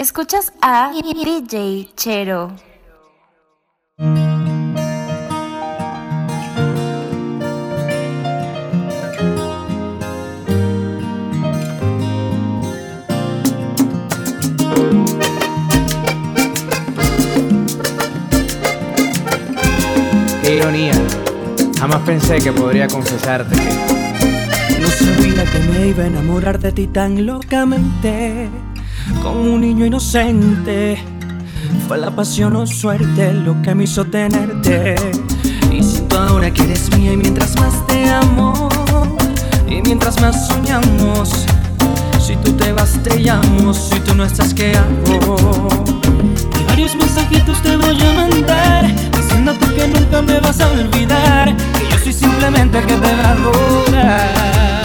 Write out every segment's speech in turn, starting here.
Escuchas a DJ Chero. Qué ironía. Jamás pensé que podría confesarte que no sabía que me iba a enamorar de ti tan locamente como un niño inocente. Fue la pasión o suerte lo que me hizo tenerte. Y si tú ahora que eres mía y mientras más te amo, y mientras más soñamos, si tú te vas te llamo, si tú no estás ¿qué hago? Y varios mensajitos te voy a mandar, diciéndote que nunca me vas a olvidar, que yo soy simplemente el que te va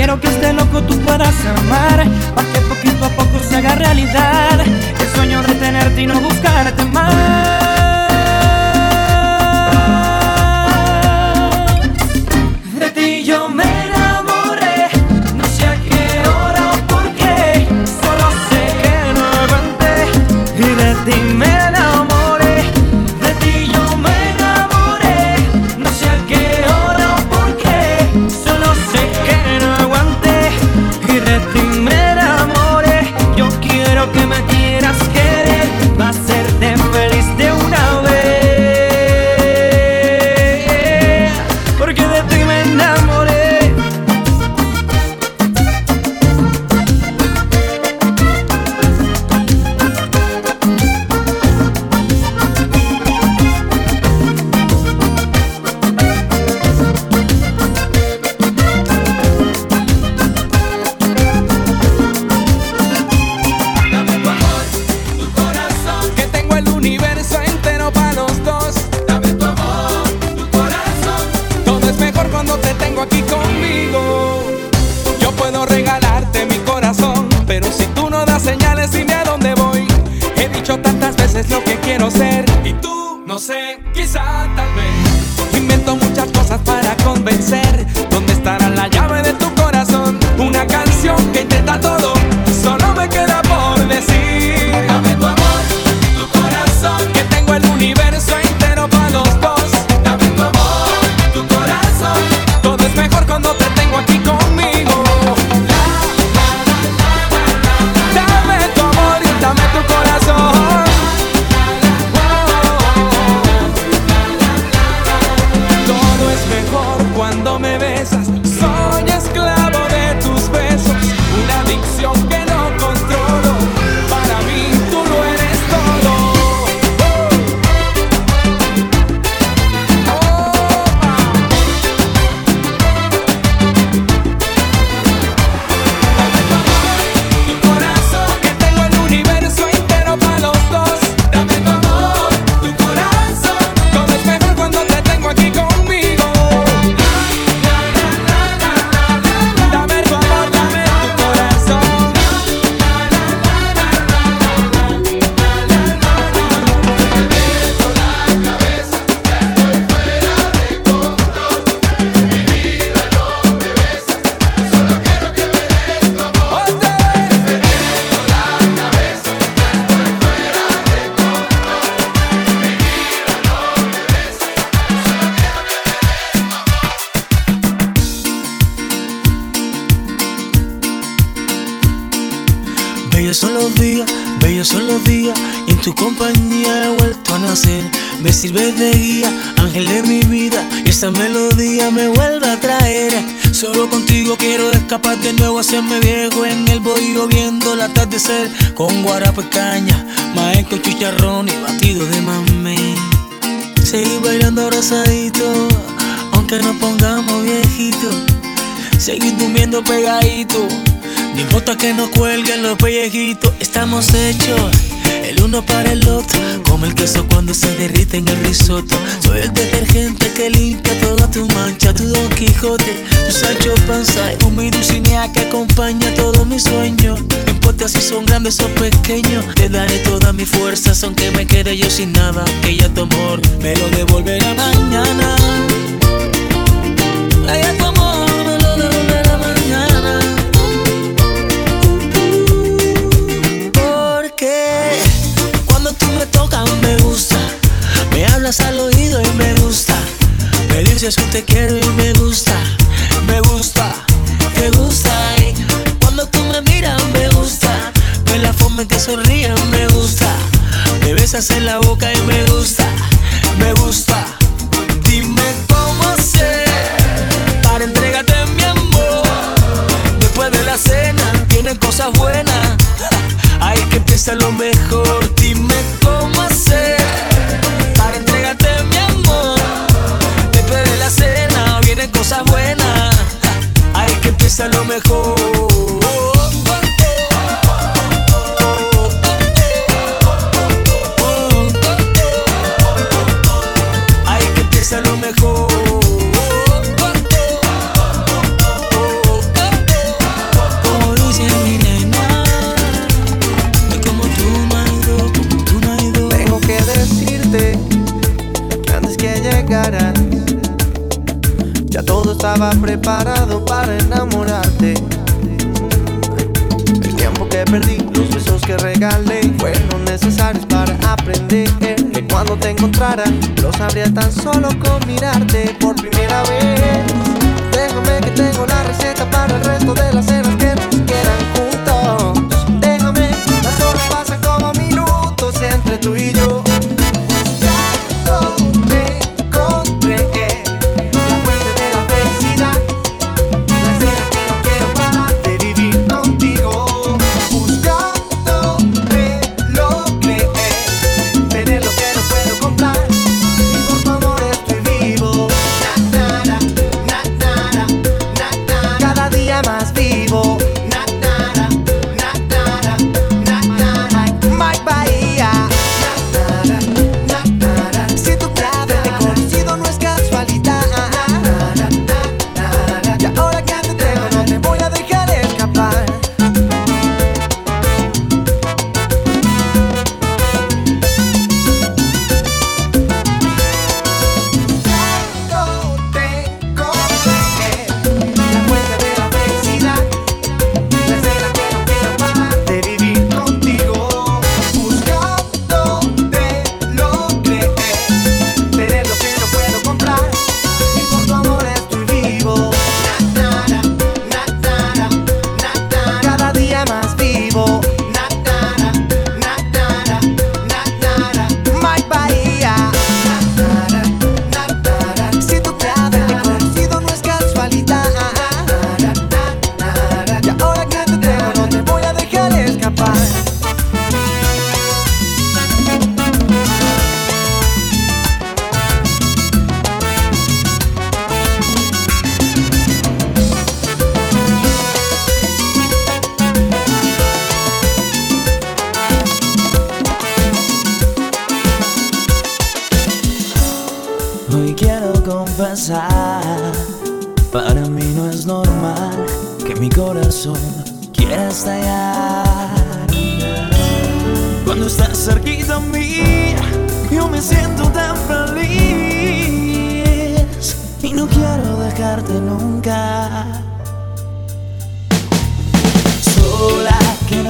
Quiero que este loco tú puedas amar, para que poquito a poco se haga realidad el sueño de tenerte y no buscarte más. Hacerme viejo en el bohío viendo el atardecer con guarapo y caña, maestro chicharrón y batido de mamé. Seguir bailando abrazadito, aunque nos pongamos viejitos. Seguir durmiendo pegadito, no importa que nos cuelguen los pellejitos, estamos hechos el uno para el otro, como el queso cuando se derrite en el risotto. Soy el detergente que limpia toda tu mancha, tu Don Quijote, tu Sancho Panza, un mi Dulcinea que acompaña todos mis sueños. No importa si son grandes o pequeños, te daré todas mis fuerzas, aunque me quede yo sin nada. Que ya tu amor me lo devolverá mañana. Te quiero cuando te encontrara lo sabría tan solo con mirarte por primera vez. Déjame que tengo la receta para el resto de las cenas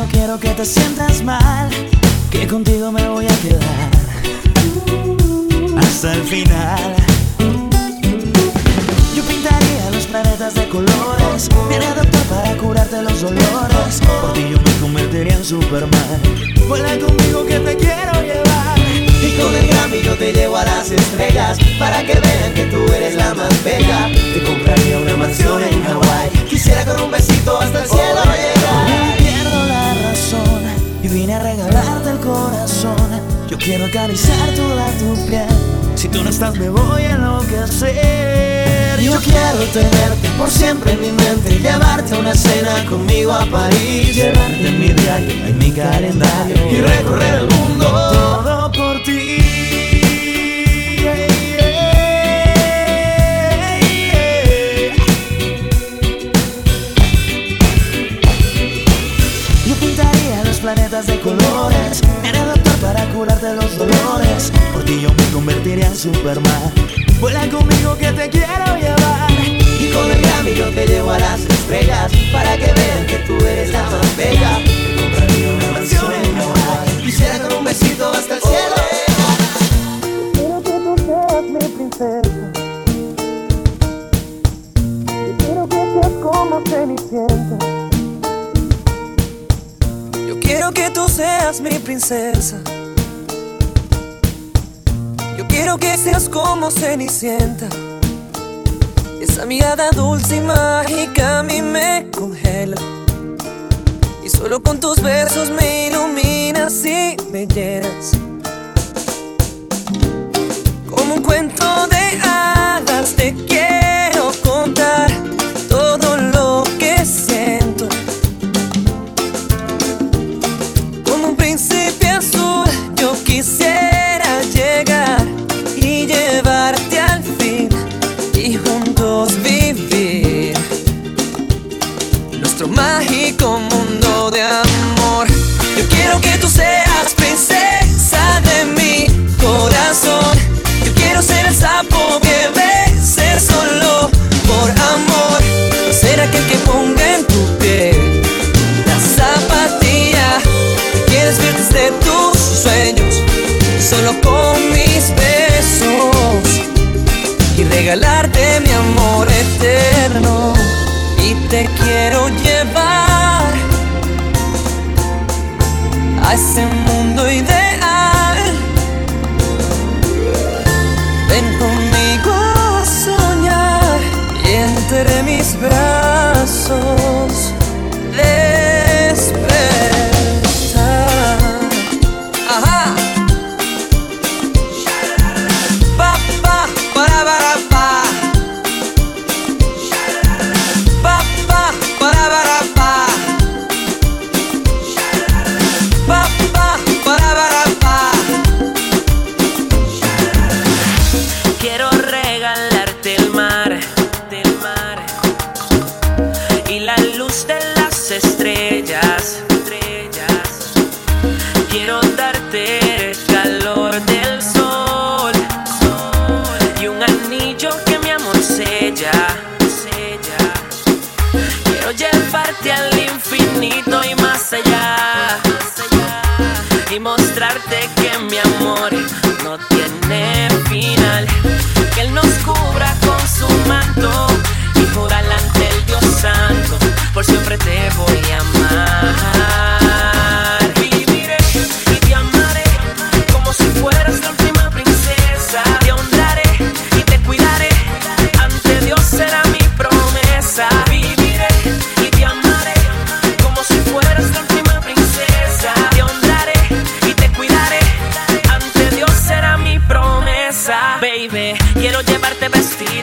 no quiero que te sientas mal, que contigo me voy a quedar hasta el final. Yo pintaría los planetas de colores, viene doctor para curarte los dolores. Por ti yo me convertiría en Superman. Vuela conmigo que te quiero llevar. Y con el Grammy yo te llevo a las estrellas Para que vean que tú eres la más bella Te compraría una mansión en Hawái Quisiera con un besito hasta el cielo llegar vine regalarte el corazón. Yo quiero acariciar toda tu piel. Si tú no estás, me voy a enloquecer. Yo quiero tenerte por siempre en mi mente Llevarte a una cena conmigo a París Llevarte en mi diario, en mi calendario Y recorrer el mundo de colores. Era doctor para curarte los dolores. Por ti yo me convertiría en Superman. Vuela conmigo que te quiero llevar. Y con el Grammy yo te llevo a las estrellas Para que mi princesa. Yo quiero que seas como Cenicienta. Esa mirada dulce y mágica a mí me congela. Y solo con tus besos me iluminas y me llenas. Como un cuento de hadas te quiero mágico mundo de amor. Yo quiero que tú seas princesa de mi corazón. Yo quiero ser el sapo que beses solo por amor. Ser aquel que ponga en tu piel la zapatilla que quieres ver desde tus sueños. Solo con mis besos y regalarte mi amor eterno. Y te quiero llevar a ese mundo ideal.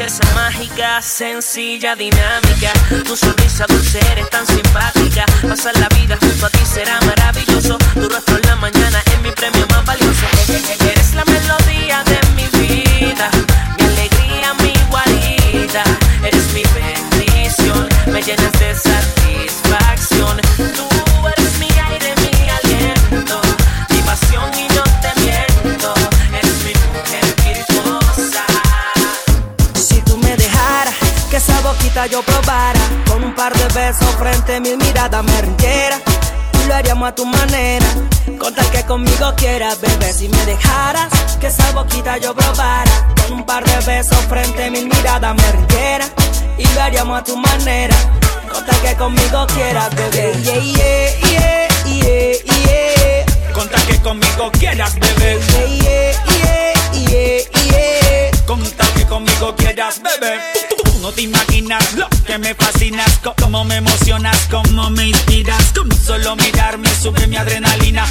princesa mágica, sencilla, dinámica. Tu sonrisa dulce eres tan simpática. Pasar la vida junto a ti será maravilloso. Tu rostro en la mañana es mi premio más valioso. Eres la melodía de mi vida, mi alegría, mi guarida. Eres mi bendición, me llenas de satisfacción. Yo probara. Con un par de besos frente a mil miradas me rindiera. Y lo haríamos a tu manera. Con tal que conmigo quieras, bebé Si me dejaras que esa boquita yo probara. Con un par de besos frente a mil miradas me rindiera. Y lo haríamos a tu manera. Con tal que conmigo quieras, bebé. Yeah, yeah, yeah, yeah, yeah Con tal que conmigo quieras, bebé. Yeah, yeah, yeah, que me fascinas, cómo me emocionas, cómo me inspiras, solo mirarme sube mi adrenalina.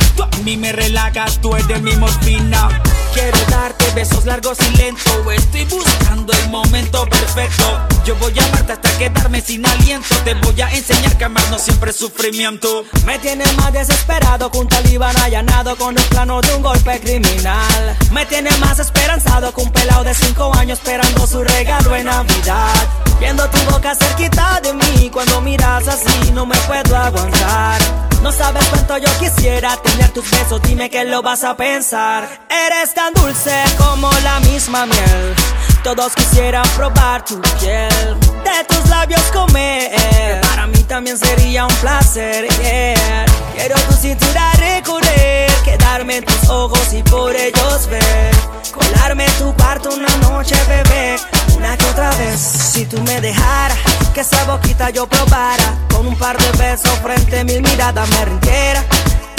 Me relajas, tú eres mi morfina. Quiero darte besos largos y lentos, estoy buscando el momento perfecto. Yo voy a amarte hasta quedarme sin aliento, te voy a enseñar que amar no siempre es sufrimiento. Me tiene más desesperado que un talibán allanado con los planos de un golpe criminal. Me tiene más esperanzado que un pelado de 5 años esperando su regalo en Navidad. Viendo tu boca cerquita de mí, cuando miras así no me puedo aguantar. No sabes cuánto yo quisiera tener tus besos, dime que lo vas a pensar. Eres tan dulce como la misma miel. Todos quisieran probar tu piel, de tus labios comer. También sería un placer. yeah. Quiero tu cintura recorrer, quedarme en tus ojos y por ellos ver. Colarme en tu cuarto una noche, bebé, una que otra vez. Si tú me dejaras que esa boquita yo probara, con un par de besos frente a mil miradas me rindiera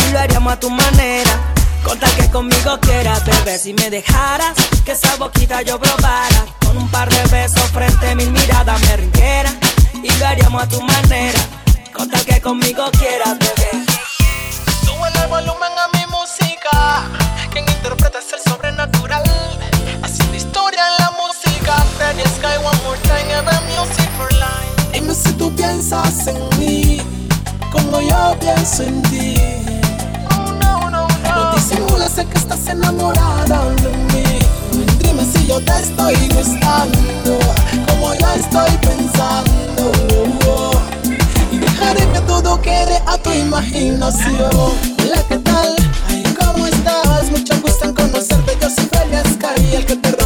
y lo haríamos a tu manera. Con tal que conmigo quieras, bebé, si me dejaras que esa boquita yo probara, con un par de besos frente a mil miradas me rindiera y lo haríamos a tu manera. Con tal que conmigo quieras, bebé. Sube el volumen a mi música. Quien interpreta es el sobrenatural. Haciendo historia en la música. Freddy Sky, one more time, ever music for life. Dime si tú piensas en mí, como yo pienso en ti. No, no, no, no. No disimules sé que estás enamorada de mí. Si yo te estoy gustando, como yo estoy pensando. Y dejaré que todo quede a tu imaginación. Hola, ¿qué tal? ¿cómo estás? Mucho gusto en conocerte. Yo soy Freddy Sky, el que te